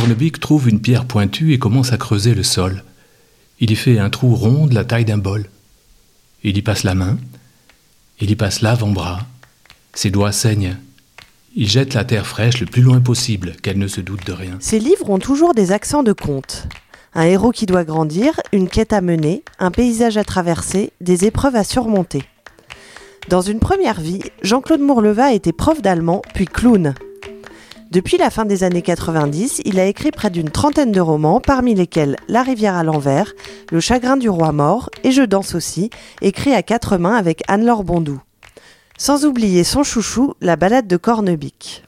Cornebic trouve une pierre pointue et commence à creuser le sol. Il y fait un trou rond de la taille d'un bol. Il y passe la main, il y passe l'avant-bras. Ses doigts saignent. Il jette la terre fraîche le plus loin possible, qu'elle ne se doute de rien. Ces livres ont toujours des accents de conte. Un héros qui doit grandir, une quête à mener, un paysage à traverser, des épreuves à surmonter. Dans une première vie, Jean-Claude Mourleva était prof d'allemand, puis clown. Depuis la fin des années 90, il a écrit près d'une trentaine de romans, parmi lesquels La rivière à l'envers, Le chagrin du roi mort et Je danse aussi, écrit à quatre mains avec Anne-Laure Bondou. Sans oublier son chouchou, La balade de Cornebic.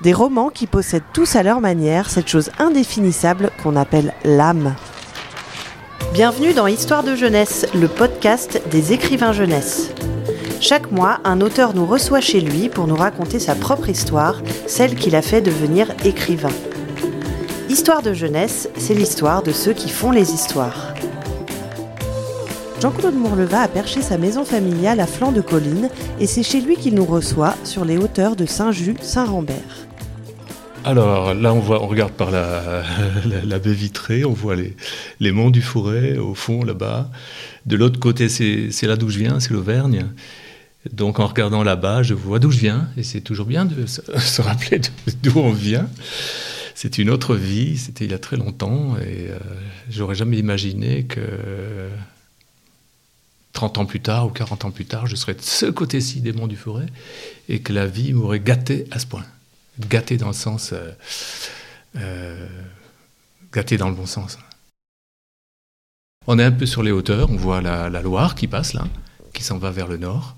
Des romans qui possèdent tous à leur manière cette chose indéfinissable qu'on appelle l'âme. Bienvenue dans Histoire de jeunesse, le podcast des écrivains jeunesse. Chaque mois, un auteur nous reçoit chez lui pour nous raconter sa propre histoire, celle qui l'a fait devenir écrivain. Histoire de jeunesse, c'est l'histoire de ceux qui font les histoires. Jean-Claude Mourleva a perché sa maison familiale à flanc de colline et c'est chez lui qu'il nous reçoit sur les hauteurs de Saint-Just-Saint-Rambert. Alors là, on, voit, on regarde par la, baie vitrée, on voit les, les monts du Forêt au fond là-bas. De l'autre côté, c'est là d'où je viens, c'est l'Auvergne. Donc en regardant là-bas, je vois d'où je viens, et c'est toujours bien de se, rappeler d'où on vient. C'est une autre vie, c'était il y a très longtemps, et euh, j'aurais jamais imaginé que 30 ans plus tard ou 40 ans plus tard, je serais de ce côté-ci des monts du Forêt, et que la vie m'aurait gâté à ce point. Gâté dans le sens... Euh, euh, gâté dans le bon sens. On est un peu sur les hauteurs, on voit la, la Loire qui passe là, qui s'en va vers le nord.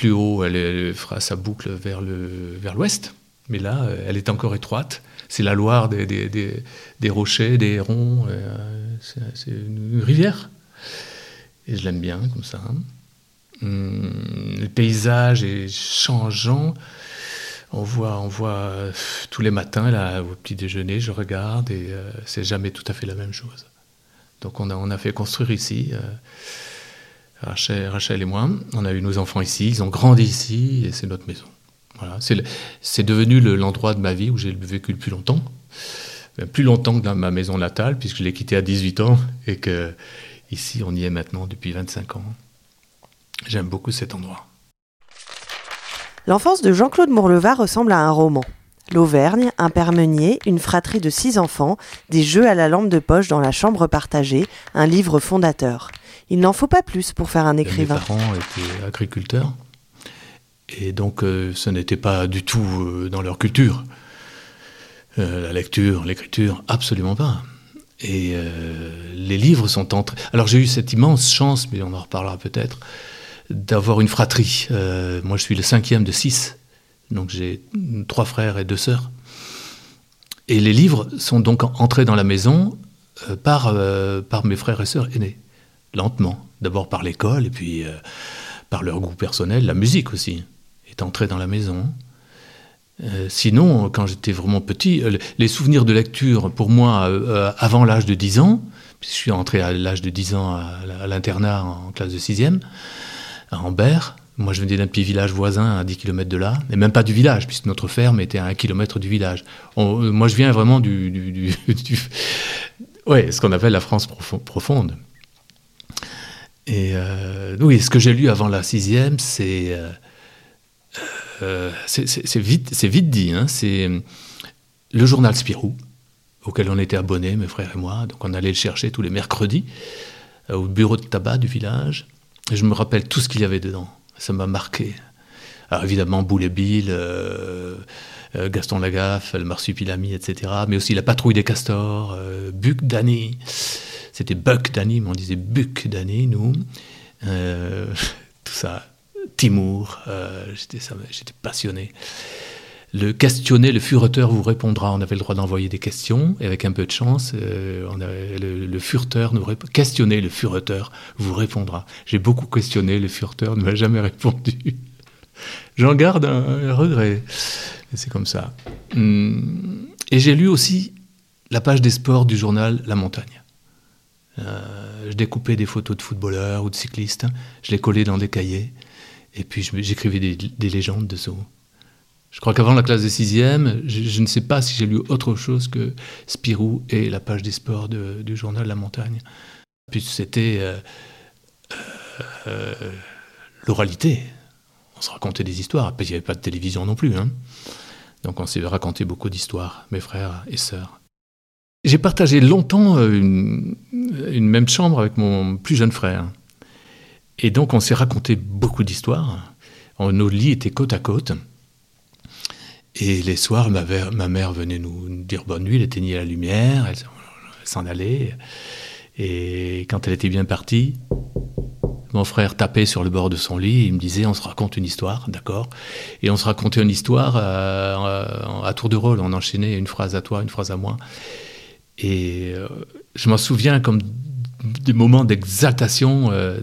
Plus haut, elle, fera sa boucle vers l'ouest. Vers mais là, elle est encore étroite. C'est la Loire des, des, des, rochers, des hérons. Euh, c'est une rivière. Et je l'aime bien comme ça. Hum, le paysage est changeant. On voit, on voit tous les matins, là, au petit déjeuner, je regarde et euh, c'est jamais tout à fait la même chose. Donc on a, on a fait construire ici. Euh, Rachel, et moi, on a eu nos enfants ici, ils ont grandi ici et c'est notre maison. Voilà, c'est devenu l'endroit de ma vie où j'ai vécu le plus longtemps, plus longtemps que dans ma maison natale, puisque je l'ai quitté à 18 ans et que ici on y est maintenant depuis 25 ans. J'aime beaucoup cet endroit. L'enfance de Jean-Claude Mourleva ressemble à un roman. L'Auvergne, un père meunier, une fratrie de six enfants, des jeux à la lampe de poche dans la chambre partagée, un livre fondateur. Il n'en faut pas plus pour faire un écrivain. Mes parents étaient agriculteurs. Et donc, euh, ce n'était pas du tout euh, dans leur culture. Euh, la lecture, l'écriture, absolument pas. Et les livres sont entrés. Alors, j'ai eu cette immense chance, mais on en reparlera peut-être, d'avoir une fratrie. moi, je suis le cinquième de six. Donc, j'ai trois frères et deux sœurs. Et les livres sont donc entrés dans la maison par, par mes frères et sœurs aînés lentement. D'abord par l'école et puis euh, par leur goût personnel. La musique aussi est entrée dans la maison. Euh, sinon, quand j'étais vraiment petit, euh, les souvenirs de lecture, pour moi, avant l'âge de 10 ans, puisque je suis entré à l'âge de 10 ans à, l'internat en classe de 6e, à Ambert, moi, je venais d'un petit village voisin à 10 km de là, et même pas du village, puisque notre ferme était à 1 km du village. moi, je viens vraiment du. du, ouais, ce qu'on appelle la France profonde. Et euh, oui, ce que j'ai lu avant la sixième, c'est euh, euh, vite, vite dit. Hein, c'est le journal Spirou, auquel on était abonnés, mes frères et moi. Donc on allait le chercher tous les mercredis au bureau de tabac du village. Et je me rappelle tout ce qu'il y avait dedans. Ça m'a marqué. Alors évidemment, Boule et Bill, Gaston Lagaffe, le Marsupilami, etc. Mais aussi La patrouille des castors, Buck Danny. C'était Buck Danny, mais on disait Buck Danny, nous. Euh, tout ça. Timour, euh, j'étais passionné. Le questionner, le fureteur vous répondra. On avait le droit d'envoyer des questions, et avec un peu de chance, euh, le, le, fureteur nous répond. Questionner, le fureteur vous répondra. J'ai beaucoup questionné, le fureteur ne m'a jamais répondu. J'en garde un, regret. C'est comme ça. Hum, et j'ai lu aussi la page des sports du journal La Montagne. Euh, je découpais des photos de footballeurs ou de cyclistes, je les collais dans des cahiers, et puis j'écrivais des, légendes dessous. Je crois qu'avant la classe de sixième, je, je ne sais pas si j'ai lu autre chose que Spirou et la page des sports de- du journal La Montagne. Puis c'était euh, euh, l'oralité. On se racontait des histoires. Puis il n'y avait pas de télévision non plus. hein. Donc on s'est raconté beaucoup d'histoires, mes frères et sœurs. J'ai partagé longtemps euh, une, même chambre avec mon plus jeune frère. Et donc on s'est raconté beaucoup d'histoires. Nos lits étaient côte à côte. Et les soirs, ma mère venait nous dire bonne nuit, elle éteignait la lumière, elle s'en allait. Et quand elle était bien partie, mon frère tapait sur le bord de son lit, il me disait on se raconte une histoire, d'accord? Et on se racontait une histoire euh, à tour de rôle, on enchaînait une phrase à toi, une phrase à moi. Et euh, je m'en souviens comme des moments d'exaltation, euh,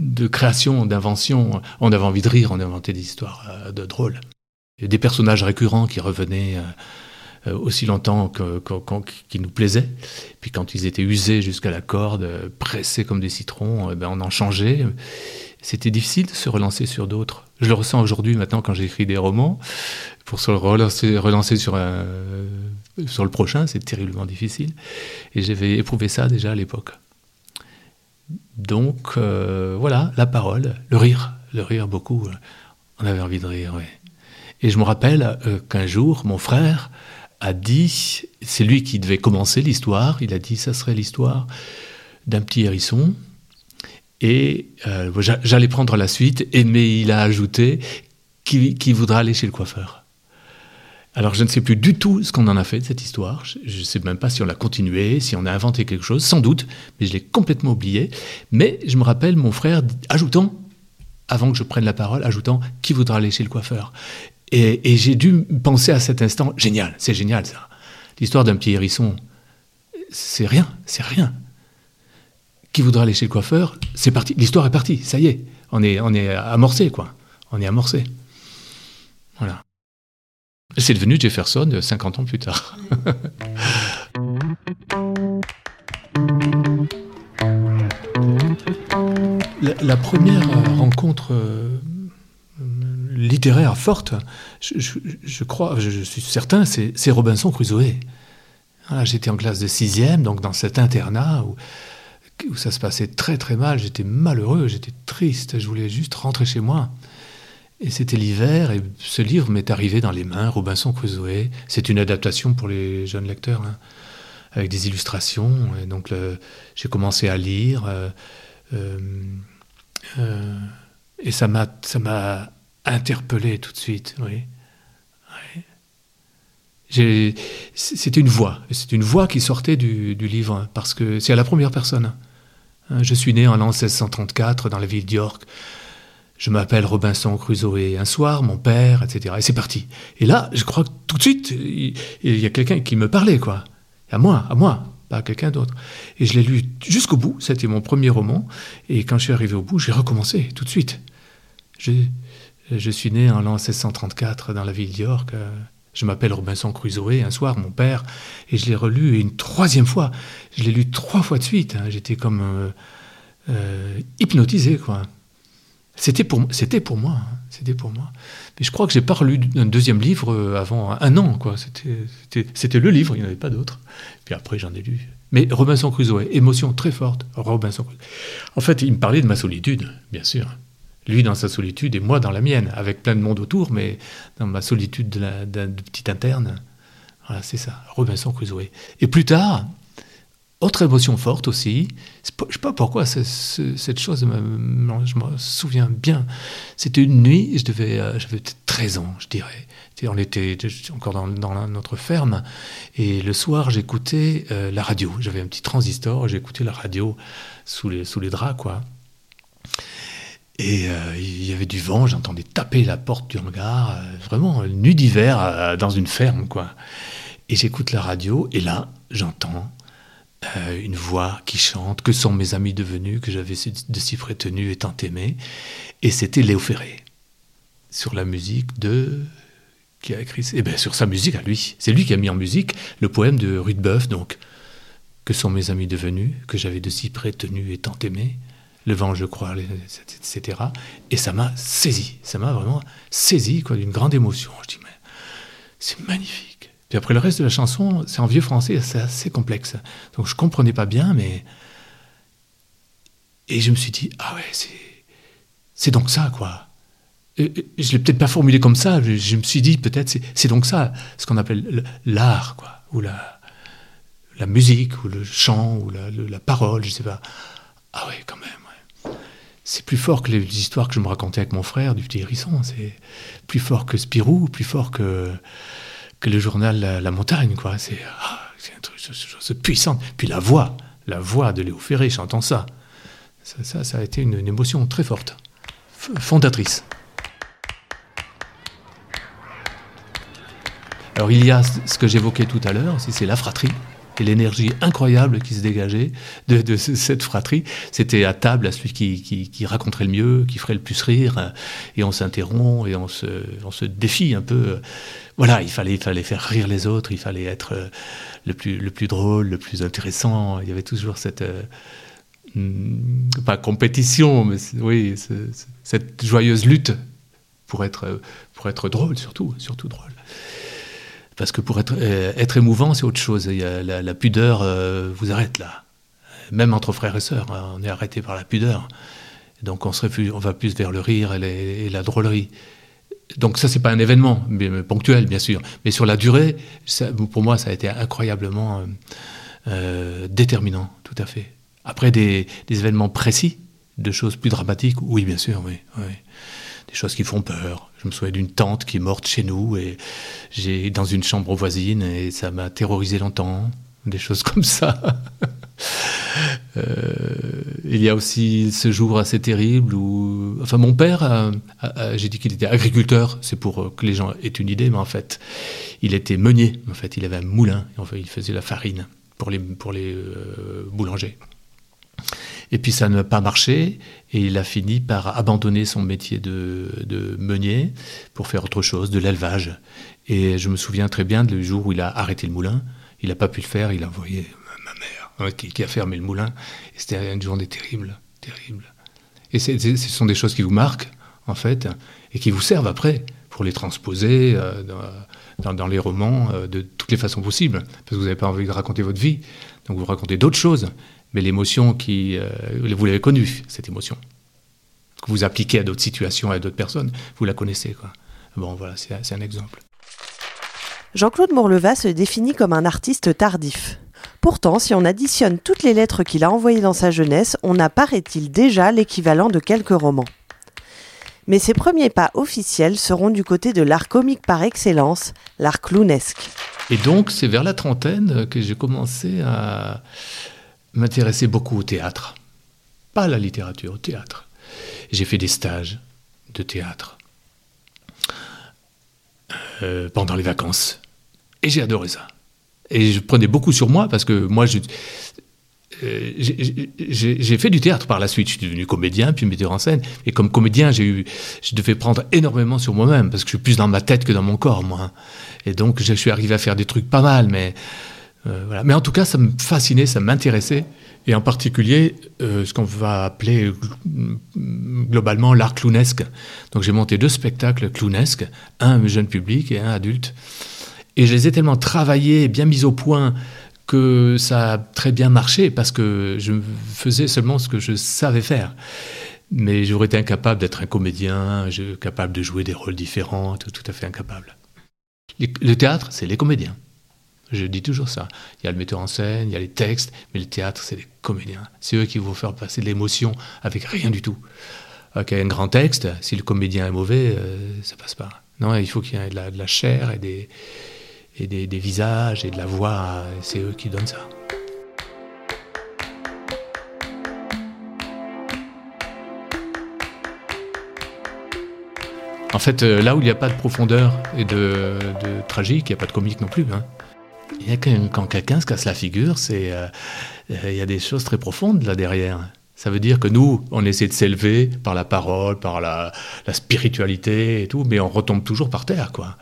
de création, d'invention. On avait envie de rire, on inventait des histoires de drôles. Et des personnages récurrents qui revenaient aussi longtemps que, que- qui nous plaisaient. Puis quand ils étaient usés jusqu'à la corde, euh, pressés comme des citrons, eh ben on en changeait. C'était difficile de se relancer sur d'autres. Je le ressens aujourd'hui maintenant quand j'écris des romans. Pour se relancer, relancer sur, un- sur le prochain, c'est terriblement difficile. Et j'avais éprouvé ça déjà à l'époque. Donc euh, voilà, la parole, le rire, le rire beaucoup. euh, On avait envie de rire, oui. Et je me rappelle euh, qu'un jour, mon frère a dit, c'est lui qui devait commencer l'histoire, il a dit ça serait l'histoire d'un petit hérisson. Et euh, j'a- j'allais prendre la suite, et, mais il a ajouté qui, qui voudra aller chez le coiffeur. Alors je ne sais plus du tout ce qu'on en a fait de cette histoire. Je ne sais même pas si on l'a continué, si on a inventé quelque chose, sans doute, mais je l'ai complètement oublié. Mais je me rappelle mon frère ajoutant, avant que je prenne la parole, ajoutant qui voudra aller chez le coiffeur? Et, j'ai dû penser à cet instant, génial, c'est génial ça. L'histoire d'un petit hérisson, c'est rien, c'est rien. Qui voudra aller chez le coiffeur, c'est parti, l'histoire est partie, ça y est, on est, on est amorcé quoi, on est amorcé. Voilà. C'est devenu Jefferson 50 ans plus tard. la, la première euh, rencontre euh, littéraire forte, je, crois, je, suis certain, c'est Robinson Crusoe. Voilà, J'étais en classe de sixième, donc dans cet internat où, ça se passait très très mal. J'étais malheureux, j'étais triste, je voulais juste rentrer chez moi. Et c'était l'hiver, et ce livre m'est arrivé dans les mains, Robinson Crusoe. C'est une adaptation pour les jeunes lecteurs, hein, avec des illustrations. Et donc j'ai commencé à lire, euh, euh, euh, et ça m'a interpellé tout de suite. Oui. C'était une voix, c'est une voix qui sortait du, livre, hein, parce que c'est à la première personne. Hein, Je suis né en l'an 1634 dans la ville d'York. Je m'appelle Robinson Crusoe. Un soir, mon père, etc. Et c'est parti. Et là, je crois que tout de suite, il, y a quelqu'un qui me parlait, quoi. À moi, à moi, pas à quelqu'un d'autre. Et je l'ai lu jusqu'au bout. C'était mon premier roman. Et quand je suis arrivé au bout, j'ai recommencé tout de suite. Je suis né en l'an 1634 dans la ville d'York. Je m'appelle Robinson Crusoe. Un soir, mon père, et je l'ai relu une troisième fois. Je l'ai lu trois fois de suite. hein. J'étais comme euh, euh, hypnotisé. C'était pour, c'était pour moi. hein. C'était pour moi. Mais je crois que j'ai pas relu un deuxième livre euh, avant un an. C'était, le livre, il n'y en avait pas d'autre. Puis après, j'en ai lu. Mais Robinson Crusoe, émotion très forte. Robinson. En fait, il me parlait de ma solitude, bien sûr. Lui dans sa solitude et moi dans la mienne, avec plein de monde autour, mais dans ma solitude de, la, d'un petit interne. Voilà, c'est ça, Robinson Crusoe. Et plus tard, autre émotion forte aussi, je ne sais pas pourquoi cette chose, je me souviens bien. C'était une nuit, je devais, euh, j'avais peut-être 13 ans, je dirais. On était encore dans, notre ferme, et le soir, j'écoutais euh, la radio. J'avais un petit transistor, j'écoutais la radio sous les, sous les draps, quoi. Et euh, il y avait du vent, j'entendais taper la porte du hangar, euh, vraiment nuit d'hiver euh, dans une ferme, quoi. Et j'écoute la radio, et là, j'entends une voix qui chante, que sont mes amis devenus, que j'avais de si près tenus et tant aimés. Et c'était Léo Ferré, sur la musique de... Qui a écrit... Eh bien, sur sa musique à lui. C'est lui qui a mis en musique le poème de Rudebeuf, donc. Que sont mes amis devenus, que j'avais de si près tenus et tant aimés. Le vent, je crois, etc. Et ça m'a saisi, ça m'a vraiment saisi, quoi, d'une grande émotion. Je dis, mais c'est magnifique. Puis après le reste de la chanson, c'est en vieux français, c'est assez complexe. Donc je comprenais pas bien, mais et je me suis dit ah ouais c'est donc ça quoi. Et, je l'ai peut-être pas formulé comme ça. Je, me suis dit peut-être c'est donc ça, ce qu'on appelle l'art quoi, ou la la musique ou le chant ou la, la parole, je sais pas. Ah ouais quand même c'est plus fort que les histoires que je me racontais avec mon frère du petit hérisson. C'est plus fort que Spirou, plus fort que, que le journal La, Montagne. quoi. C'est ah, un truc. Puis la voix, la voix de Léo Ferré chantant ça, ça, ça, a été une, une émotion très forte, fondatrice. Alors il y a ce que j'évoquais tout à l'heure, c'est la fratrie l'énergie incroyable qui se dégageait de, cette fratrie. C'était à table à celui qui, raconterait le mieux, qui ferait le plus rire, et on s'interrompt et on se, défie un peu. Voilà, il fallait, il fallait faire rire les autres, il fallait être le plus, le plus drôle, le plus intéressant. Il y avait toujours cette hmm, pas compétition, mais oui, cette joyeuse lutte pour être, pour être drôle, surtout, surtout drôle. Parce que pour être, euh, être émouvant, c'est autre chose. Il y a la, pudeur euh, vous arrête là. Même entre frères et sœurs, hein, on est arrêté par la pudeur. Donc on, se on va plus vers le rire et, la drôlerie. Donc ça, c'est pas un événement ponctuel, bien sûr. Mais sur la durée, pour moi, ça a été incroyablement euh, déterminant, tout à fait. Après des, événements précis, de choses plus dramatiques, oui, bien sûr, oui des choses qui font peur. Je me souviens d'une tante qui est morte chez nous et j'ai dans une chambre voisine et ça m'a terrorisé longtemps. Des choses comme ça. Euh, il y a aussi ce jour assez terrible où, enfin, mon père, j'ai dit qu'il était agriculteur, c'est pour que les gens aient une idée, mais en fait, il était meunier. En fait, il avait un moulin. Enfin, il faisait la farine pour les pour les euh, boulangers. Et puis ça n'a pas marché et il a fini par abandonner son métier de, meunier pour faire autre chose, de l'élevage. Et je me souviens très bien du jour où il a arrêté le moulin. Il n'a pas pu le faire, il a envoyé ma mère hein, qui, a fermé le moulin. Et c'était une journée terrible, terrible. Et ce sont des choses qui vous marquent, en fait, et qui vous servent après pour les transposer euh, dans, les romans euh, de toutes les façons possibles. Parce que vous n'avez pas envie de raconter votre vie, donc vous racontez d'autres choses mais l'émotion qui... Euh, vous l'avez connue, cette émotion. Que vous appliquez à d'autres situations, à d'autres personnes, vous la connaissez. Quoi. Bon, voilà, c'est un exemple. Jean-Claude Mourleva se définit comme un artiste tardif. Pourtant, si on additionne toutes les lettres qu'il a envoyées dans sa jeunesse, on apparaît-il déjà l'équivalent de quelques romans. Mais ses premiers pas officiels seront du côté de l'art comique par excellence, l'art clownesque. Et donc, c'est vers la trentaine que j'ai commencé à, m'intéressais beaucoup au théâtre. Pas à la littérature, au théâtre. J'ai fait des stages de théâtre euh, pendant les vacances. Et j'ai adoré ça. Et je prenais beaucoup sur moi parce que moi, euh, j'ai fait du théâtre par la suite. Je suis devenu comédien, puis metteur en scène. Et comme comédien, j'ai eu, je devais prendre énormément sur moi-même parce que je suis plus dans ma tête que dans mon corps, moi. Et donc, je suis arrivé à faire des trucs pas mal, mais euh, Mais en tout cas, ça me fascinait, ça m'intéressait, et en particulier euh, ce qu'on va appeler globalement l'art clownesque. Donc j'ai monté deux spectacles clownesques, un jeune public et un adulte, et je les ai tellement travaillés, bien mis au point, que ça a très bien marché parce que je faisais seulement ce que je savais faire. Mais j'aurais été incapable d'être un comédien, capable de jouer des rôles différents, tout, tout à fait incapable. Le théâtre, c'est les comédiens. Je dis toujours ça. Il y a le metteur en scène, il y a les textes, mais le théâtre, c'est les comédiens. C'est eux qui vont faire passer de l'émotion avec rien du tout. Avec un grand texte, si le comédien est mauvais, euh, ça passe pas. Non, il faut qu'il y ait de la, chair et, des, et des, visages et de la voix. C'est eux qui donnent ça. En fait, euh, là où il n'y a pas de profondeur et de, de tragique, il n'y a pas de comique non plus. Hein. Il a quand quelqu'un se casse la figure, c'est euh, il y a des choses très profondes là derrière. Ça veut dire que nous, on essaie de s'élever par la parole, par la, spiritualité et tout, mais on retombe toujours par terre, quoi.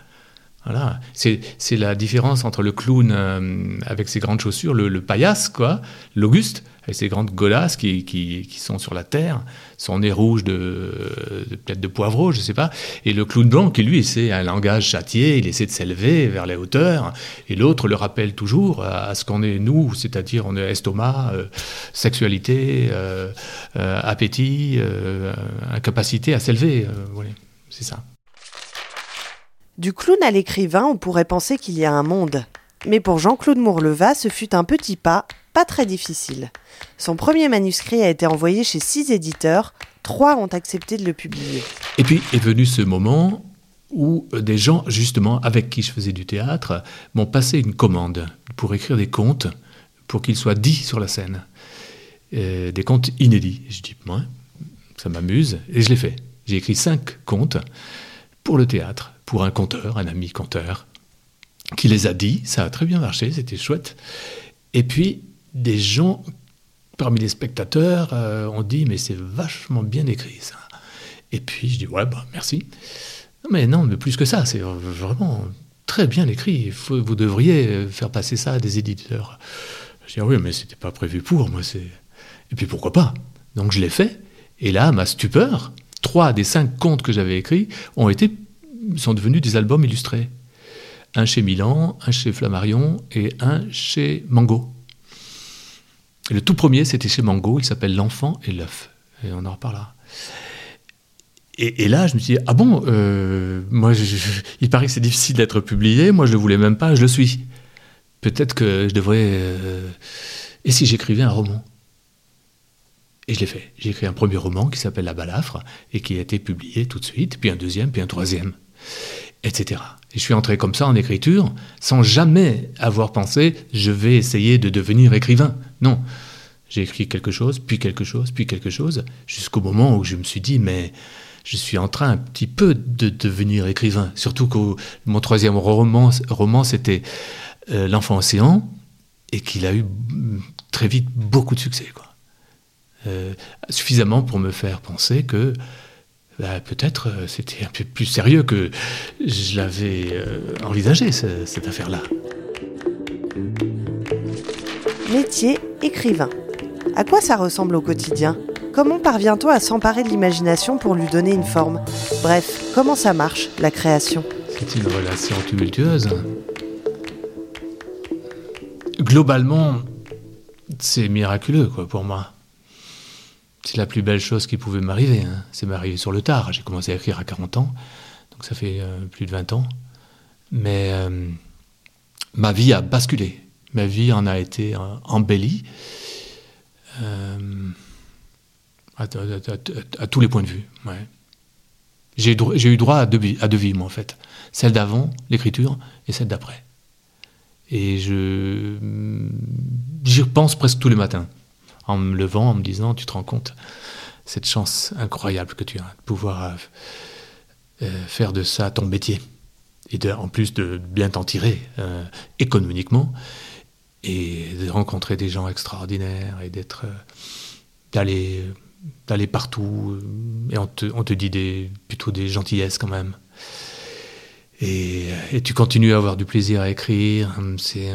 Voilà, c'est la différence entre le clown euh, avec ses grandes chaussures, le, le paillasse, quoi, l'Auguste, avec ses grandes golasses qui, qui, sont sur la terre, son nez rouge de, de peut-être de poivreau, je sais pas, et le clown blanc qui lui c'est un langage châtié, il essaie de s'élever vers les hauteurs, et l'autre le rappelle toujours à, ce qu'on est nous, c'est-à-dire on est estomac, euh, sexualité, euh, euh, appétit, incapacité à s'élever, voilà, c'est ça. Du clown à l'écrivain, on pourrait penser qu'il y a un monde. Mais pour Jean-Claude Mourleva, ce fut un petit pas, pas très difficile. Son premier manuscrit a été envoyé chez six éditeurs, trois ont accepté de le publier. Et puis est venu ce moment où des gens, justement, avec qui je faisais du théâtre, m'ont passé une commande pour écrire des contes, pour qu'ils soient dits sur la scène. Euh, des contes inédits. Je dis, moi, ça m'amuse, et je l'ai fait. J'ai écrit cinq contes pour le théâtre pour un conteur, un ami conteur, qui les a dit, ça a très bien marché, c'était chouette. Et puis, des gens parmi les spectateurs euh, ont dit, mais c'est vachement bien écrit ça. Et puis, je dis, ouais, bah, merci. Mais non, mais plus que ça, c'est vraiment très bien écrit. Vous devriez faire passer ça à des éditeurs. Je dis, ah oui, mais c'était pas prévu pour, moi, c'est. Et puis pourquoi pas? Donc je l'ai fait. Et là, ma stupeur, trois des cinq contes que j'avais écrits ont été sont devenus des albums illustrés. Un chez Milan, un chez Flammarion et un chez Mango. Le tout premier, c'était chez Mango, il s'appelle L'enfant et l'œuf. Et on en reparlera. Et, là, je me suis dit, ah bon, euh, moi, il paraît que c'est difficile d'être publié, moi je ne le voulais même pas, je le suis. Peut-être que je devrais... Euh, et si j'écrivais un roman? Et je l'ai fait. J'ai écrit un premier roman qui s'appelle La Balafre et qui a été publié tout de suite, puis un deuxième, puis un troisième etc. Et je suis entré comme ça en écriture sans jamais avoir pensé je vais essayer de devenir écrivain. Non. J'ai écrit quelque chose, puis quelque chose, puis quelque chose, jusqu'au moment où je me suis dit mais je suis en train un petit peu de devenir écrivain. Surtout que mon troisième roman, roman c'était euh, L'enfant océan, et qu'il a eu très vite beaucoup de succès. Quoi. Euh, suffisamment pour me faire penser que bah, peut-être euh, c'était un peu plus sérieux que je l'avais euh, envisagé, cette affaire-là. Métier écrivain. À quoi ça ressemble au quotidien? Comment parvient-on à s'emparer de l'imagination pour lui donner une forme? Bref, comment ça marche, la création? C'est une relation tumultueuse. Globalement, c'est miraculeux quoi, pour moi c'est la plus belle chose qui pouvait m'arriver. Hein. C'est m'arriver sur le tard. J'ai commencé à écrire à 40 ans, donc ça fait euh, plus de 20 ans. Mais euh, ma vie a basculé. Ma vie en a été euh, embellie à, tous les points de vue. J'ai eu droit à deux, à deux vies, moi, en fait. Celle d'avant, l'écriture, et celle d'après. Et je j'y repense presque tous les matins en me levant, en me disant, tu te rends compte, cette chance incroyable que tu as de pouvoir euh, euh, faire de ça ton métier. Et en plus de bien t'en tirer euh, économiquement et de rencontrer des gens extraordinaires et d'être d'aller partout et on te, on te dit des, plutôt des gentillesses quand même. Et, et, tu continues à avoir du plaisir à écrire. C'est,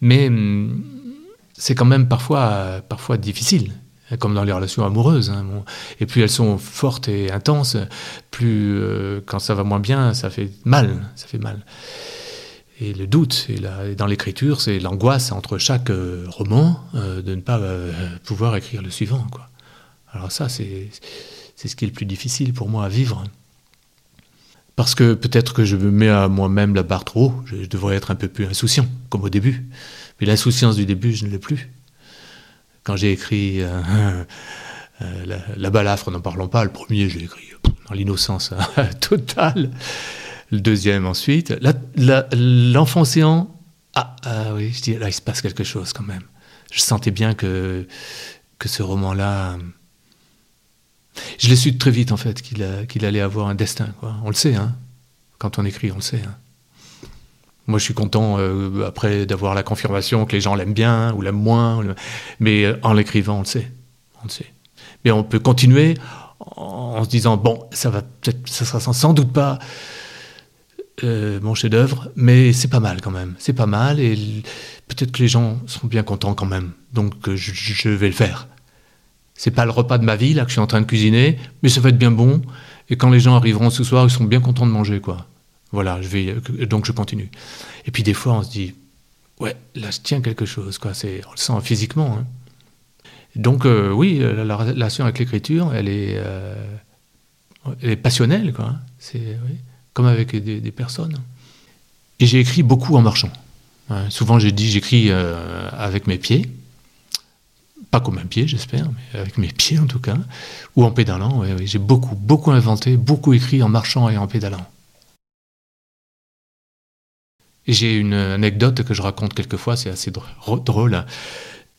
mais c'est quand même parfois, parfois difficile, comme dans les relations amoureuses. Hein, et plus elles sont fortes et intenses, plus euh, quand ça va moins bien, ça fait mal, ça fait mal. Et le doute, et, dans l'écriture, c'est l'angoisse entre chaque euh, roman euh, de ne pas pouvoir écrire le suivant. Alors ça, c'est ce qui est le plus difficile pour moi à vivre. Parce que peut-être que je me mets à moi-même la barre trop haut, je devrais être un peu plus insouciant, comme au début. Mais l'insouciance du début, je ne l'ai plus. Quand j'ai écrit euh, euh, la, la, balafre, n'en parlons pas, le premier, j'ai écrit dans l'innocence totale. Le deuxième, ensuite. L'enfant océan, ah, ah, oui, je dis, là, il se passe quelque chose quand même. Je sentais bien que, que ce roman-là. Je l'ai su très vite, en fait, qu'il allait avoir un destin. On le sait, hein. Quand on écrit, on le sait. Hein. Moi, je suis content euh, après d'avoir la confirmation que les gens l'aiment bien ou l'aiment moins. Mais euh, en l'écrivant, on le sait. On le sait. Mais on peut continuer en se disant bon, ça va peut-être, ça sera sans doute pas euh, mon chef-d'œuvre, mais c'est pas mal quand même. C'est pas mal et peut-être que les gens seront bien contents quand même. Donc euh, je, vais le faire. C'est pas le repas de ma vie là que je suis en train de cuisiner, mais ça va être bien bon. Et quand les gens arriveront ce soir, ils seront bien contents de manger quoi. Voilà, je vais donc je continue. Et puis des fois on se dit ouais là je tiens quelque chose quoi. C'est on le sent physiquement. Hein. Donc euh, oui, la, relation avec l'écriture, elle est elle est passionnelle quoi. C'est oui comme avec des, personnes. Et j'ai écrit beaucoup en marchant. souvent, j'ai dit, j'écris euh, avec mes pieds. Pas comme un pied, j'espère, mais avec mes pieds en tout cas. Ou en pédalant. j'ai beaucoup, beaucoup inventé, beaucoup écrit en marchant et en pédalant. J'ai une anecdote que je raconte quelquefois, c'est assez drôle.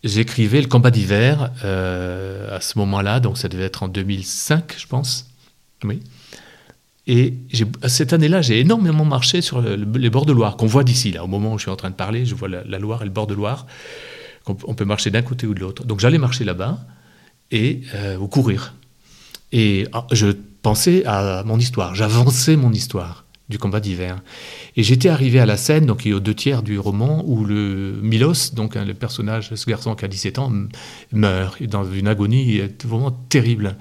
J'écrivais le combat d'hiver euh, à ce moment-là, donc ça devait être en 2005, je pense. Oui. Et cette année-là, j'ai énormément marché sur les bords de Loire, qu'on voit d'ici. Là, au moment où je suis en train de parler, je vois la, Loire et le bord de Loire. On, peut marcher d'un côté ou de l'autre. Donc j'allais marcher là-bas et euh, ou courir. Et ah, je pensais à mon histoire. J'avançais mon histoire du combat d'hiver. Et j'étais arrivé à la scène, donc aux deux tiers du roman, où le Milos, donc hein, le personnage, ce garçon qui a 17 ans, meurt dans une agonie vraiment terrible.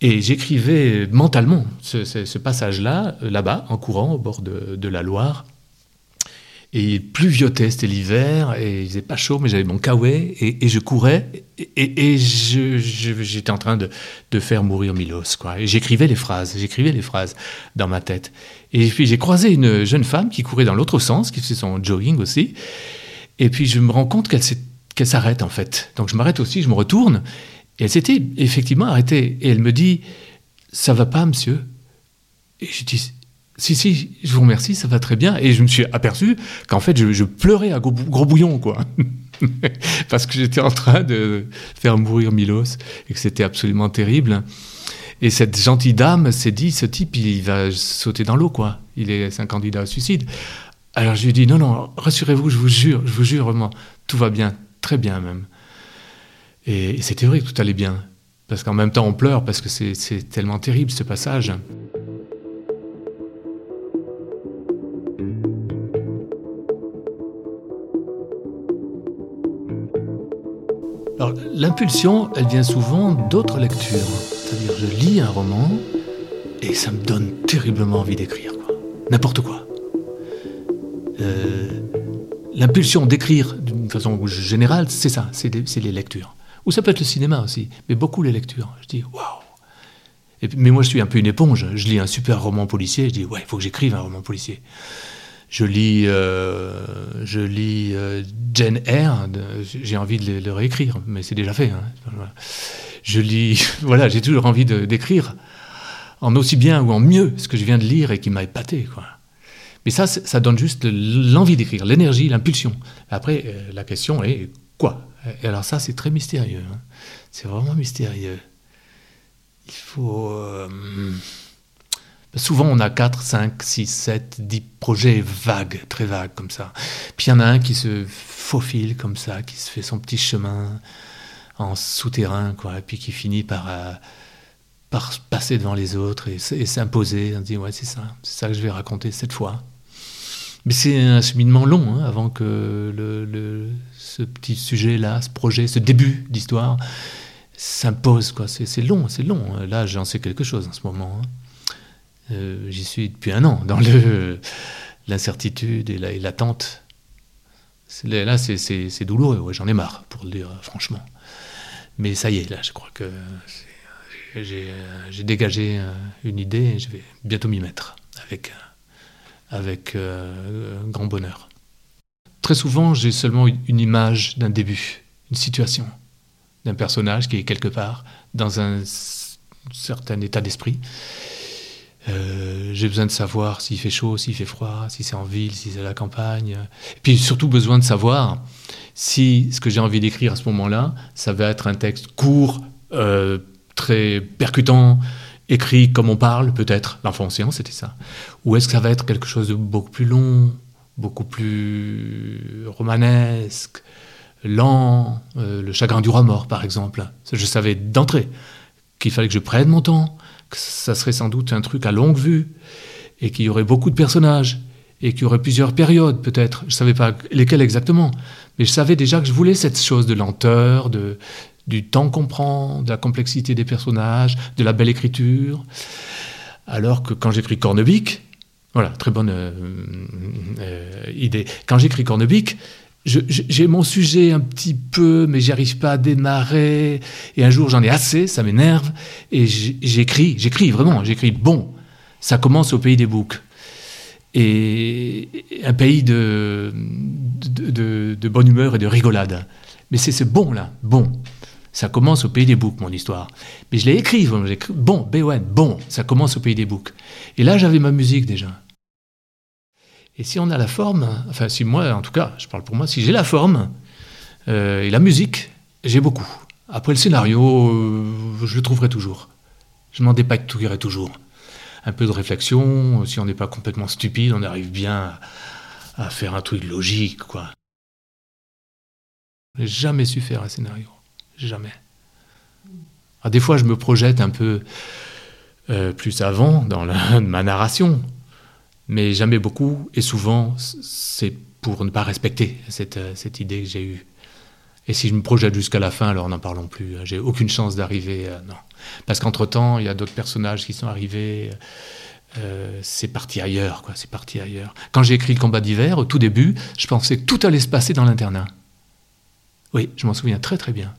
Et j'écrivais mentalement ce, passage-là, là-bas, en courant au bord de, la Loire. Et il pluviotait, c'était l'hiver, et il faisait pas chaud, mais j'avais mon kawaii, et, je courais, et, j'étais en train de, faire mourir Milos, quoi. Et j'écrivais les phrases, j'écrivais les phrases dans ma tête. Et puis j'ai croisé une jeune femme qui courait dans l'autre sens, qui faisait son jogging aussi, et puis je me rends compte qu'elle s'arrête, en fait. Donc je m'arrête aussi, je me retourne, et elle s'était effectivement arrêtée. Et elle me dit Ça va pas, monsieur? Et je dis Si, si, je vous remercie, ça va très bien. Et je me suis aperçu qu'en fait, je, pleurais à gros, bouillon, quoi. Parce que j'étais en train de faire mourir Milos et que c'était absolument terrible. Et cette gentille dame s'est dit Ce type, il va sauter dans l'eau, quoi. Il est, un candidat au suicide. Alors je lui ai dit Non, non, rassurez-vous, je vous jure, je vous jure vraiment, tout va bien, très bien même. Et, c'était vrai que tout allait bien. Parce qu'en même temps, on pleure parce que c'est tellement terrible ce passage. L'impulsion, elle vient souvent d'autres lectures. C'est-à-dire, je lis un roman et ça me donne terriblement envie d'écrire. N'importe quoi. Euh, l'impulsion d'écrire d'une façon générale, c'est ça, c'est les lectures. Ou ça peut être le cinéma aussi, mais beaucoup les lectures. Je dis, waouh Mais moi, je suis un peu une éponge. Je lis un super roman policier, je dis, ouais, il faut que j'écrive un roman policier. Je lis, euh, je lis euh, Jane Eyre, j'ai envie de le, réécrire, mais c'est déjà fait. Hein. Je lis, voilà, j'ai toujours envie d'écrire en aussi bien ou en mieux ce que je viens de lire et qui m'a épaté. Quoi. Mais ça, ça donne juste l'envie d'écrire, l'énergie, l'impulsion. Après, euh, la question est quoi? Et alors ça, c'est très mystérieux. Hein. C'est vraiment mystérieux. Il faut... Euh, souvent, on a 4, 5, 6, 7, 10 projets vagues, très vagues comme ça. Puis il y en a un qui se faufile comme ça, qui se fait son petit chemin en souterrain, quoi, et puis qui finit par, euh, par passer devant les autres et, s'imposer. On dit, ouais, c'est ça, c'est ça que je vais raconter cette fois. Mais c'est un cheminement long hein, avant que le, ce petit sujet-là, ce projet, ce début d'histoire s'impose. Quoi. C'est, long, c'est long. Là, j'en sais quelque chose en ce moment. Hein. Euh, j'y suis depuis un an dans le, l'incertitude et, l'attente. là, c'est, douloureux. J'en ai marre, pour le dire franchement. Mais ça y est, là, je crois que j'ai, dégagé euh, une idée et je vais bientôt m'y mettre avec avec euh, grand bonheur. Très souvent, j'ai seulement une image d'un début, une situation, d'un personnage qui est quelque part dans un certain état d'esprit. Euh, j'ai besoin de savoir s'il fait chaud, s'il fait froid, si c'est en ville, si c'est à la campagne. Et puis surtout besoin de savoir si ce que j'ai envie d'écrire à ce moment-là, ça va être un texte court, euh, très percutant, écrit comme on parle, peut-être. L'enfant océan, c'était ça. Ou est-ce que ça va être quelque chose de beaucoup plus long, beaucoup plus romanesque, lent, euh, le chagrin du roi mort, par exemple. Je savais d'entrée qu'il fallait que je prenne mon temps, que ça serait sans doute un truc à longue vue, et qu'il y aurait beaucoup de personnages, et qu'il y aurait plusieurs périodes peut-être. Je ne savais pas lesquelles exactement, mais je savais déjà que je voulais cette chose de lenteur, de, du temps qu'on prend, de la complexité des personnages, de la belle écriture. Alors que quand j'écris Cornebic, voilà, très bonne euh, euh, idée. Quand j'écris Cornebic, j'ai mon sujet un petit peu, mais j'arrive pas à démarrer. Et un jour, j'en ai assez, ça m'énerve. Et j'écris, j'écris vraiment, j'écris bon. Ça commence au pays des boucs. Et un pays de, de, bonne humeur et de rigolade. Mais c'est ce bon là, bon. Ça commence au pays des boucs, mon histoire. Mais je l'ai écrit, bon, Béwen, bon, ça commence au pays des boucs. Et là, j'avais ma musique déjà. Et si on a la forme, enfin, si moi, en tout cas, je parle pour moi, si j'ai la forme euh, et la musique, j'ai beaucoup. Après le scénario, euh, je le trouverai toujours. Je m'en dépatouillerai toujours. Un peu de réflexion, si on n'est pas complètement stupide, on arrive bien à, faire un truc logique, quoi. J'ai jamais su faire un scénario. Jamais. Ah, des fois, je me projette un peu euh, plus avant dans ma narration, mais jamais beaucoup. Et souvent, c'est pour ne pas respecter cette, euh, cette idée que j'ai eue. Et si je me projette jusqu'à la fin, alors n'en parlons plus. J'ai aucune chance d'arriver. Euh, non. Parce qu'entre-temps, il y a d'autres personnages qui sont arrivés. c'est parti ailleurs, quoi. C'est parti ailleurs. Quand j'ai écrit le combat d'hiver, au tout début, je pensais que tout allait se passer dans l'internat. Oui, je m'en souviens très très bien.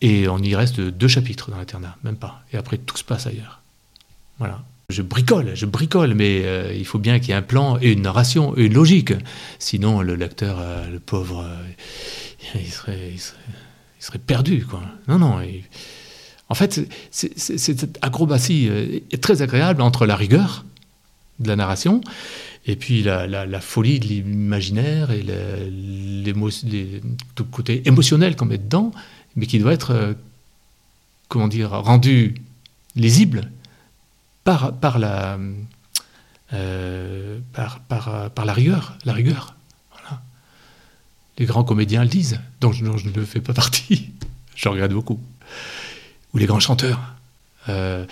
Et on y reste deux chapitres dans l'internat, même pas. Et après, tout se passe ailleurs. Voilà. Je bricole, je bricole, mais euh, il faut bien qu'il y ait un plan et une narration et une logique. Sinon, le lecteur, euh, le pauvre, euh, il, serait, il, serait, perdu. Quoi. Non, non. En fait, cette acrobatie est très agréable entre la rigueur de la narration et puis la, folie de l'imaginaire et le côté émotionnel qu'on met dedans mais qui doit être, euh, comment dire, rendu lisible par, par, la, euh, par, la rigueur. La rigueur. Les grands comédiens le disent, dont je, ne fais pas partie. je regrette beaucoup. Ou les grands chanteurs. Euh,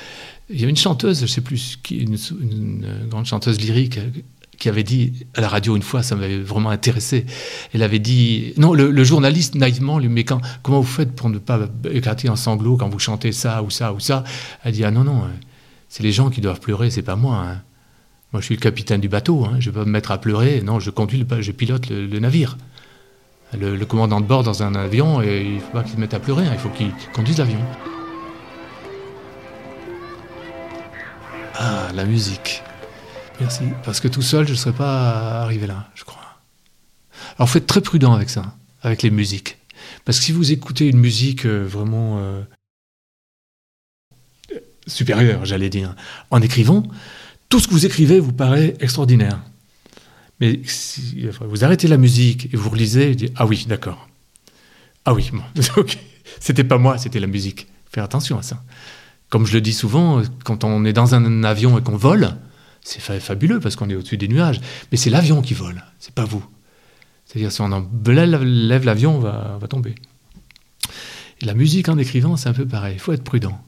il y a une chanteuse, je sais plus, une, une, grande chanteuse lyrique qui avait dit à la radio une fois, ça m'avait vraiment intéressé. Elle avait dit, non, le, journaliste naïvement lui mais quand, comment vous faites pour ne pas éclater en sanglots quand vous chantez ça ou ça ou ça? Elle dit, ah non, non, c'est les gens qui doivent pleurer, c'est pas moi. Hein. Moi, je suis le capitaine du bateau, hein. je ne vais pas me mettre à pleurer. Non, je conduis, je pilote le, navire. Le, commandant de bord dans un avion, et il ne faut pas qu'il se mette à pleurer, hein. il faut qu'il conduise l'avion. Ah, la musique. Merci. Parce que tout seul, je ne serais pas arrivé là, je crois. Alors, faites très prudent avec ça, avec les musiques. Parce que si vous écoutez une musique euh, vraiment euh, supérieure, j'allais dire, en écrivant, tout ce que vous écrivez vous paraît extraordinaire. Mais si vous arrêtez la musique et vous relisez, Ah oui, d'accord. Ah oui, bon, c'était pas moi, c'était la musique. Faire attention à ça. Comme je le dis souvent, quand on est dans un avion et qu'on vole, c'est fabuleux parce qu'on est au-dessus des nuages. Mais c'est l'avion qui vole, c'est pas vous. C'est-à-dire, si on lève l'avion, on va, tomber. La musique en écrivant, c'est un peu pareil. Il faut être prudent.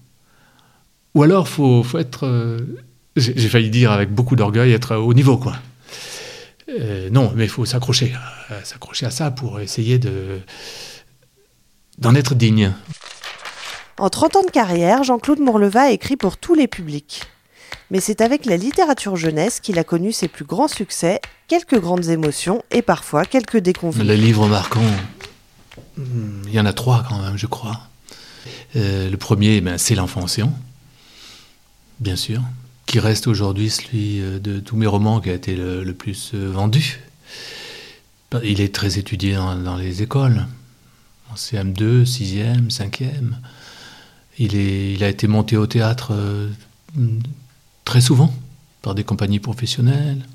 Ou alors, il faut, faut, être. Euh, j'ai failli dire avec beaucoup d'orgueil, être au niveau, quoi. Euh, non, mais il faut s'accrocher, s'accrocher à ça pour essayer de d'en être digne. En 30 ans de carrière, Jean-Claude Mourleva a écrit pour tous les publics mais c'est avec la littérature jeunesse qu'il a connu ses plus grands succès, quelques grandes émotions et parfois quelques déconvenus. Les livres marquants, hmm, il y en a trois quand même, je crois. Euh, le premier, ben, c'est L'enfant océan, bien sûr, qui reste aujourd'hui celui euh, de tous mes romans qui a été le, plus euh, vendu. Il est très étudié dans, les écoles, en CM2, 6e, 5e. Il, est, il a été monté au théâtre très souvent par des compagnies professionnelles.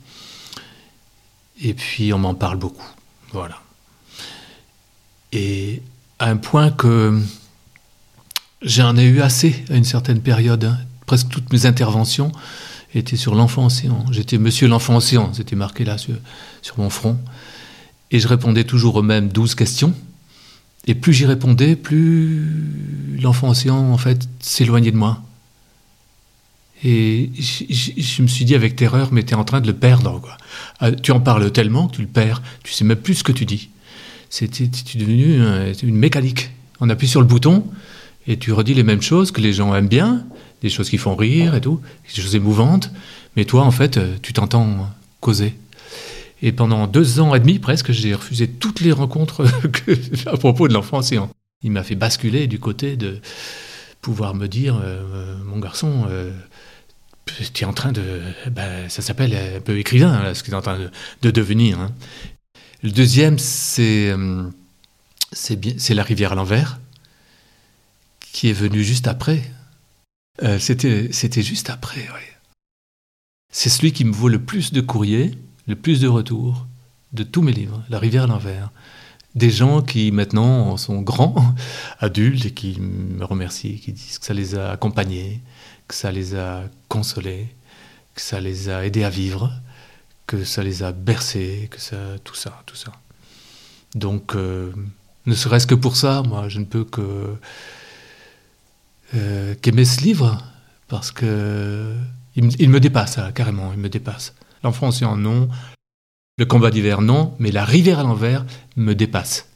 Et puis on m'en parle beaucoup. Voilà. Et à un point que j'en ai eu assez à une certaine période. Hein. Presque toutes mes interventions étaient sur l'enfant océan. J'étais monsieur l'enfant océan, c'était marqué là sur, mon front. Et je répondais toujours aux mêmes douze questions. Et plus j'y répondais, plus l'enfant océan, en fait, s'éloignait de moi. Et je me suis dit avec terreur, mais tu es en train de le perdre. Quoi. Ah, tu en parles tellement que tu le perds. Tu sais même plus ce que tu dis. C'est devenu une mécanique. On appuie sur le bouton et tu redis les mêmes choses que les gens aiment bien, des choses qui font rire et tout, des choses émouvantes. Mais toi, en fait, tu t'entends causer. Et pendant deux ans et demi presque, j'ai refusé toutes les rencontres à propos de l'enfance. Il m'a fait basculer du côté de pouvoir me dire, euh, mon garçon, euh, tu es en train de... Ben, ça s'appelle un peu écrivain, ce que tu es en train de, devenir. Hein. Le deuxième, c'est euh, La rivière à l'envers, qui est venu juste après. C'était juste après, oui. C'est celui qui me vaut le plus de courriers le plus de retours de tous mes livres, La rivière à l'envers. Des gens qui maintenant sont grands, adultes, et qui me remercient, qui disent que ça les a accompagnés, que ça les a consolés, que ça les a aidés à vivre, que ça les a bercés, que ça, tout ça, tout ça. Donc, euh, ne serait-ce que pour ça, moi, je ne peux que euh, ce livre parce que il, me dépasse, carrément, il me dépasse. L'enfant en non. Le combat d'hiver, non. Mais la rivière à l'envers me dépasse.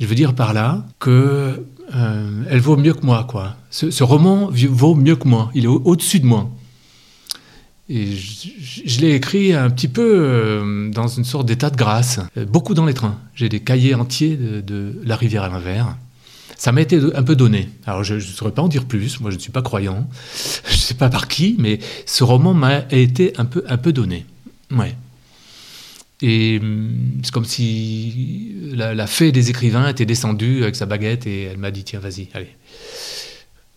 Je veux dire par là que euh, elle vaut mieux que moi, quoi. Ce, roman vaut mieux que moi. Il est au-dessus de moi. Et je, l'ai écrit un petit peu euh, dans une sorte d'état de grâce, euh, beaucoup dans les trains. J'ai des cahiers entiers de, La rivière à l'envers. Ça m'a été un peu donné. Alors je ne saurais pas en dire plus, moi je ne suis pas croyant, je ne sais pas par qui, mais ce roman m'a été un peu, un peu donné. Ouais. Et hum, c'est comme si la, fée des écrivains était descendue avec sa baguette et elle m'a dit Tiens, vas-y, allez.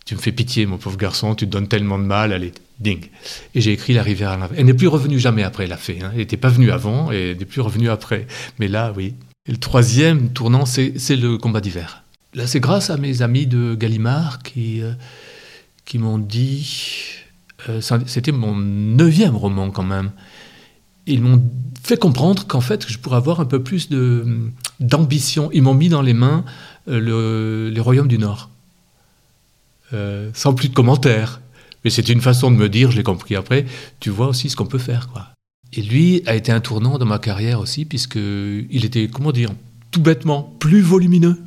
Tu me fais pitié, mon pauvre garçon, tu te donnes tellement de mal, allez, ding. Et j'ai écrit La rivière à l'envers. Elle n'est plus revenue jamais après, la fée. Hein. Elle n'était pas venue avant et n'est plus revenue après. Mais là, oui. Et le troisième tournant, c'est le combat d'hiver. Là, c'est grâce à mes amis de Gallimard qui, euh, qui m'ont dit. Euh, c'était mon neuvième roman quand même ils m'ont fait comprendre qu'en fait, je pourrais avoir un peu plus d'ambition. Ils m'ont mis dans les mains euh, les royaumes du Nord. Sans plus de commentaires. Mais c'était une façon de me dire, je l'ai compris après, tu vois aussi ce qu'on peut faire. quoi. Et lui a été un tournant dans ma carrière aussi, puisqu'il était, comment dire, tout bêtement, plus volumineux.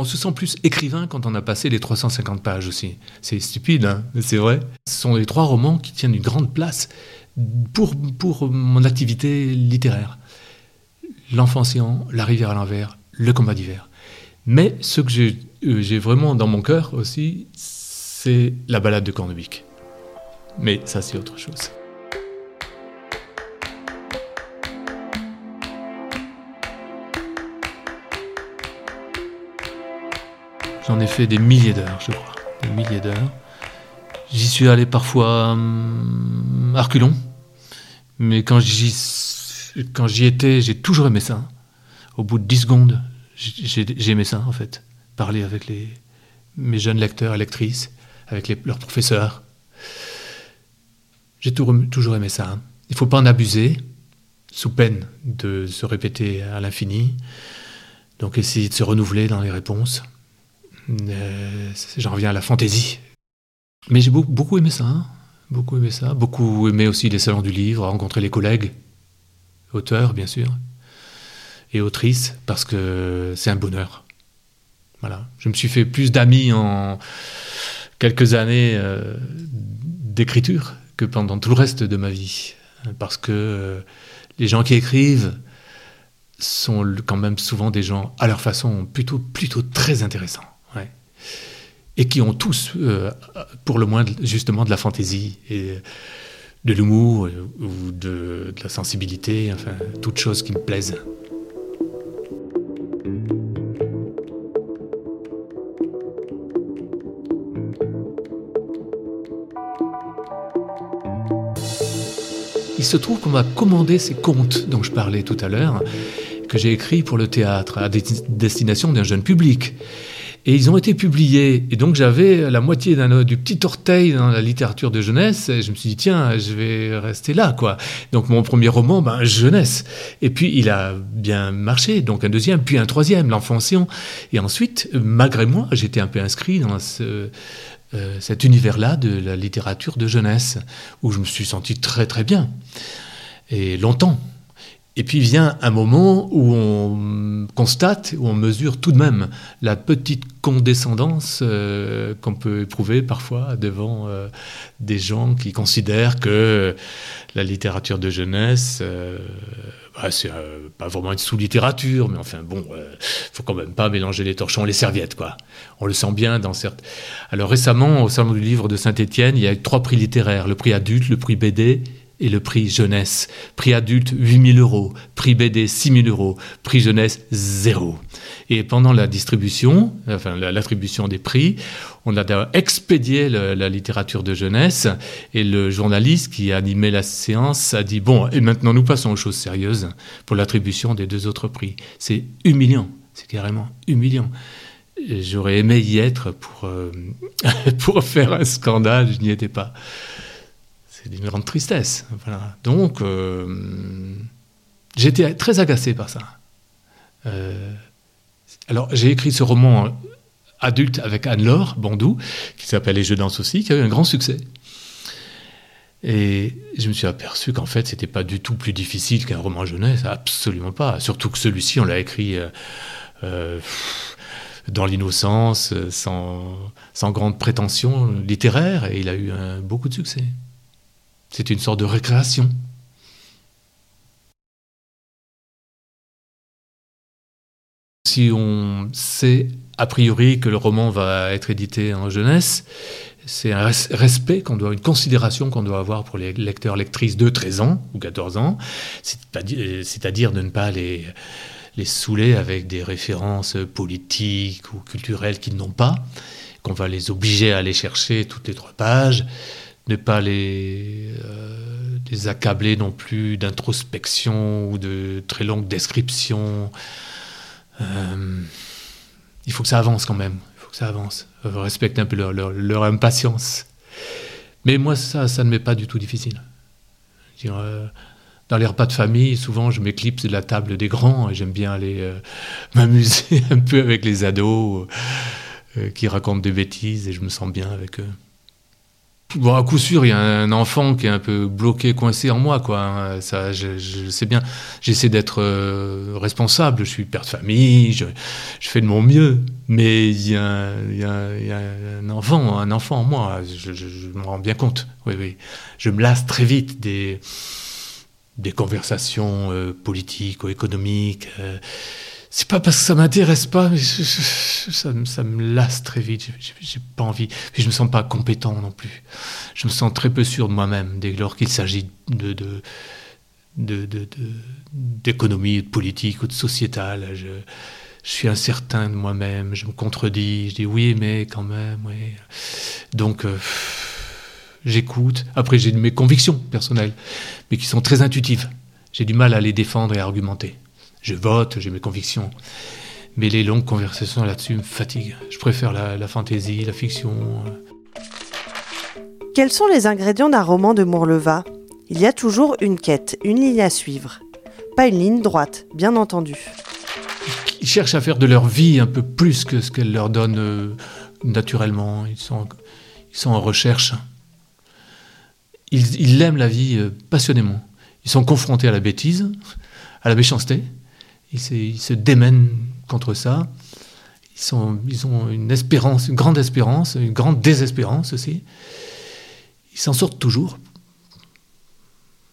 On se sent plus écrivain quand on a passé les 350 pages aussi. C'est stupide, hein c'est vrai. Ce sont les trois romans qui tiennent une grande place pour, pour mon activité littéraire. L'enfant La rivière à l'envers, Le combat d'hiver. Mais ce que euh, j'ai vraiment dans mon cœur aussi, c'est la balade de Cornebic. Mais ça, c'est autre chose. J'en ai fait des milliers d'heures, je crois. Des milliers d'heures. J'y suis allé parfois hum, à reculons, mais quand j'y, quand j'y étais, j'ai toujours aimé ça. Au bout de 10 secondes, j'ai, aimé ça, en fait. Parler avec les, mes jeunes lecteurs et lectrices, avec leurs professeurs. J'ai toujours aimé ça. Il ne faut pas en abuser, sous peine de se répéter à l'infini. Donc essayer de se renouveler dans les réponses. Euh, j'en reviens à la fantaisie mais j'ai beaucoup, aimé ça. Hein. beaucoup aimé ça. Beaucoup aimé aussi les salons du livre, rencontrer les collègues, auteurs bien sûr, et autrices, parce que c'est un bonheur. Voilà. Je me suis fait plus d'amis en quelques années euh, d'écriture que pendant tout le reste de ma vie. Parce que euh, les gens qui écrivent sont quand même souvent des gens, à leur façon, plutôt, plutôt très intéressants et qui ont tous, euh, pour le moins, justement de la fantaisie et de l'humour euh, ou de, la sensibilité, enfin, toutes choses qui me plaisent. Il se trouve qu'on m'a commandé ces contes dont je parlais tout à l'heure, que j'ai écrits pour le théâtre, à destination d'un jeune public. Et ils ont été publiés. Et donc j'avais la moitié du petit orteil dans la littérature de jeunesse. Et je me suis dit, tiens, je vais rester là, quoi. Donc mon premier roman, ben, jeunesse. Et puis il a bien marché. Donc un deuxième, puis un troisième, l'enfant Et ensuite, malgré moi, j'étais un peu inscrit dans euh, cet univers-là de la littérature de jeunesse, où je me suis senti très très bien, et longtemps. Et puis vient un moment où on constate, où on mesure tout de même la petite condescendance euh, qu'on peut éprouver parfois devant euh, des gens qui considèrent que la littérature de jeunesse, euh, bah, c'est pas vraiment une sous-littérature, mais enfin bon, faut quand même pas mélanger les torchons et les serviettes, quoi. On le sent bien dans certains. Alors récemment, au salon du livre de Saint-Étienne, il y a eu trois prix littéraires le prix adulte, le prix BD et le prix jeunesse. Prix adulte, 8000 euros. Prix BD, 6000 euros. Prix jeunesse, zéro. Et pendant la distribution, enfin l'attribution des prix, on a expédié la littérature de jeunesse et le journaliste qui animait la séance a dit bon, et maintenant nous passons aux choses sérieuses pour l'attribution des deux autres prix. C'est humiliant, c'est carrément humiliant. J'aurais aimé y être pour, euh, pour faire un scandale, je n'y étais pas c'est d'une grande tristesse. Voilà. Donc, euh, j'étais très agacé par ça. Euh, alors, j'ai écrit ce roman adulte avec Anne-Laure Bandou, qui s'appelle Les Jeux danse aussi, qui a eu un grand succès. Et je me suis aperçu qu'en fait, c'était pas du tout plus difficile qu'un roman jeunesse, absolument pas. Surtout que celui-ci, on l'a écrit euh, dans l'innocence, sans, grande prétention littéraire, et il a eu beaucoup de succès. C'est une sorte de récréation. Si on sait a priori que le roman va être édité en jeunesse, c'est un respect qu'on doit, une considération qu'on doit avoir pour les lecteurs, lectrices de 13 ans ou 14 ans, c'est-à-dire de ne pas les, les saouler avec des références politiques ou culturelles qu'ils n'ont pas, qu'on va les obliger à aller chercher toutes les trois pages, ne pas les, euh, les accabler non plus d'introspection ou de très longues descriptions. Euh, il faut que ça avance quand même. Il faut que ça avance. respecter un peu leur, leur, impatience. Mais moi, ça, ça ne m'est pas du tout difficile. Euh, dans les repas de famille, souvent, je m'éclipse de la table des grands et j'aime bien aller m'amuser un peu avec les ados qui racontent des bêtises et je me sens bien avec eux. Bon, à coup sûr, il y a un enfant qui est un peu bloqué, coincé en moi, quoi. Hein. Ça, je, je sais bien. J'essaie d'être euh, responsable. Je suis père de famille. Je, je, fais de mon mieux. Mais il y, a, a, il y a, un enfant, un enfant en moi. Je, je, je me rends bien compte. Oui, oui. Je me lasse très vite des des conversations euh, politiques ou économiques. Euh, c'est pas parce que ça m'intéresse pas, mais ça, me lasse très vite. J'ai pas envie. Puis je me sens pas compétent non plus. Je me sens très peu sûr de moi-même dès lors qu'il s'agit d'économie, de, politique ou de sociétal. Je, je suis incertain de moi-même. Je me contredis. Je dis oui, mais quand même, oui. Donc. Euh, j'écoute. Après, j'ai mes convictions personnelles, mais qui sont très intuitives. J'ai du mal à les défendre et à argumenter. Je vote, j'ai mes convictions. Mais les longues conversations là-dessus me fatiguent. Je préfère la, fantaisie, la fiction. Quels sont les ingrédients d'un roman de Mourleva? Il y a toujours une quête, une ligne à suivre. Pas une ligne droite, bien entendu. Ils cherchent à faire de leur vie un peu plus que ce qu'elle leur donne euh, naturellement. Ils sont, ils sont en recherche. Ils, ils aiment la vie euh, passionnément. Ils sont confrontés à la bêtise, à la méchanceté, ils se, démènent contre ça. Ils, ont une espérance, une grande espérance, une grande désespérance aussi. Ils s'en sortent toujours.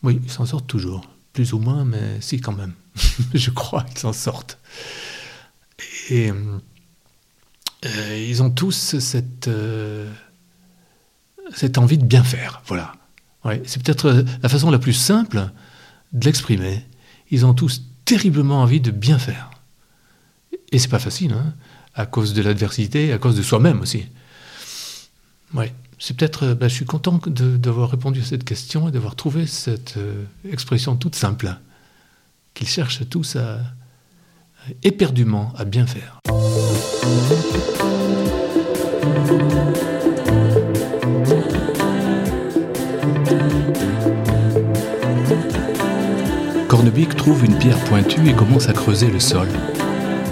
Oui, ils s'en sortent toujours. Plus ou moins, mais si quand même. Je crois qu'ils s'en sortent. Et euh, ils ont tous cette, euh, cette envie de bien faire. Voilà. Ouais, c'est peut-être la façon la plus simple de l'exprimer. Ils ont tous terriblement envie de bien faire. Et c'est pas facile, hein, à cause de l'adversité, à cause de soi-même aussi. Ouais, c'est peut-être. Euh, bah, je suis content d'avoir répondu à cette question et d'avoir trouvé cette euh, expression toute simple, qu'ils cherchent tous à, éperdument à bien faire. Trouve une pierre pointue et commence à creuser le sol.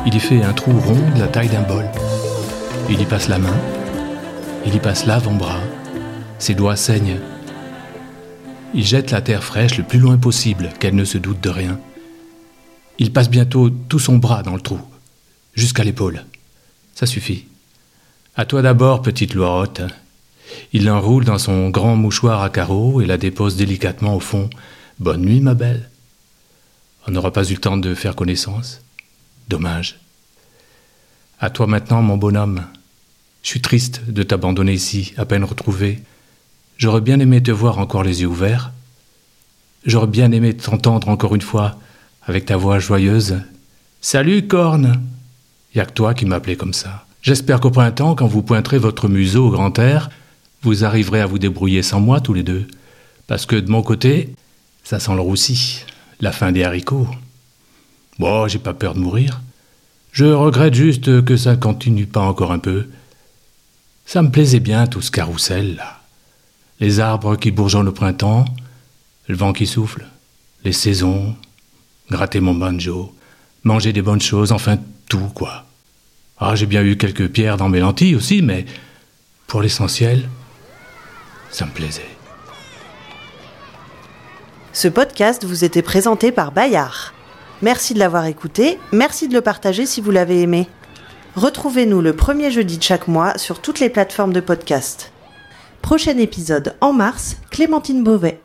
Il y fait un trou rond de la taille d'un bol. Il y passe la main. Il y passe l'avant-bras. Ses doigts saignent. Il jette la terre fraîche le plus loin possible, qu'elle ne se doute de rien. Il passe bientôt tout son bras dans le trou, jusqu'à l'épaule. Ça suffit. À toi d'abord, petite Loirotte. Il l'enroule dans son grand mouchoir à carreaux et la dépose délicatement au fond. Bonne nuit, ma belle. On n'aura pas eu le temps de faire connaissance. Dommage. À toi maintenant, mon bonhomme. Je suis triste de t'abandonner ici, à peine retrouvé. J'aurais bien aimé te voir encore les yeux ouverts. J'aurais bien aimé t'entendre encore une fois, avec ta voix joyeuse. Salut, corne Y a que toi qui m'appelais comme ça. J'espère qu'au printemps, quand vous pointerez votre museau au grand air, vous arriverez à vous débrouiller sans moi tous les deux. Parce que de mon côté, ça sent le roussi, la fin des haricots. Bon, j'ai pas peur de mourir. Je regrette juste que ça continue pas encore un peu. Ça me plaisait bien tout ce carrousel là. Les arbres qui bourgeonnent au printemps, le vent qui souffle, les saisons, gratter mon banjo, manger des bonnes choses, enfin tout quoi. Ah, j'ai bien eu quelques pierres dans mes lentilles aussi, mais pour l'essentiel, ça me plaisait. Ce podcast vous était présenté par Bayard. Merci de l'avoir écouté, merci de le partager si vous l'avez aimé. Retrouvez-nous le premier jeudi de chaque mois sur toutes les plateformes de podcast. Prochain épisode en mars, Clémentine Beauvais.